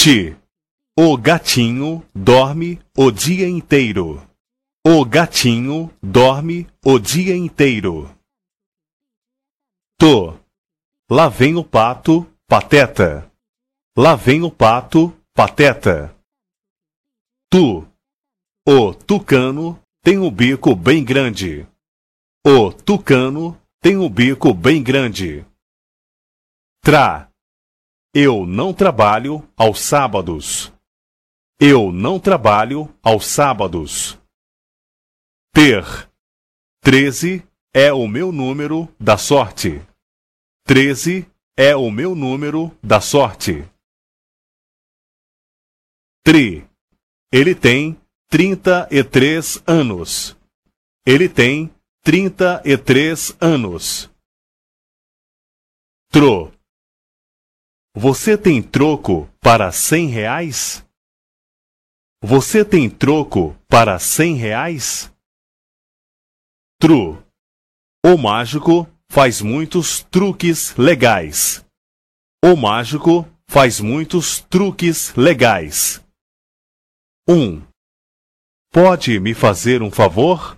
Ti. O gatinho dorme o dia inteiro. O gatinho dorme o dia inteiro. To. Lá vem o pato, pateta. Lá vem o pato, pateta. Tu. O tucano tem o bico bem grande. O tucano tem o bico bem grande. Tra. Eu não trabalho aos sábados. Eu não trabalho aos sábados. Ter. Treze é o meu número da sorte. Treze é o meu número da sorte. Tri. Ele tem trinta e três anos. Ele tem trinta e três anos. Tro. Você tem troco para cem reais? Você tem troco para cem reais? Tru. O mágico faz muitos truques legais. O mágico faz muitos truques legais. 1. Um. Pode me fazer um favor?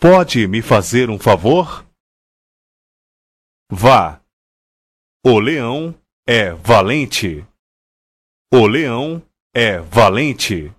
Pode me fazer um favor? Vá. O leão é valente. O leão é valente.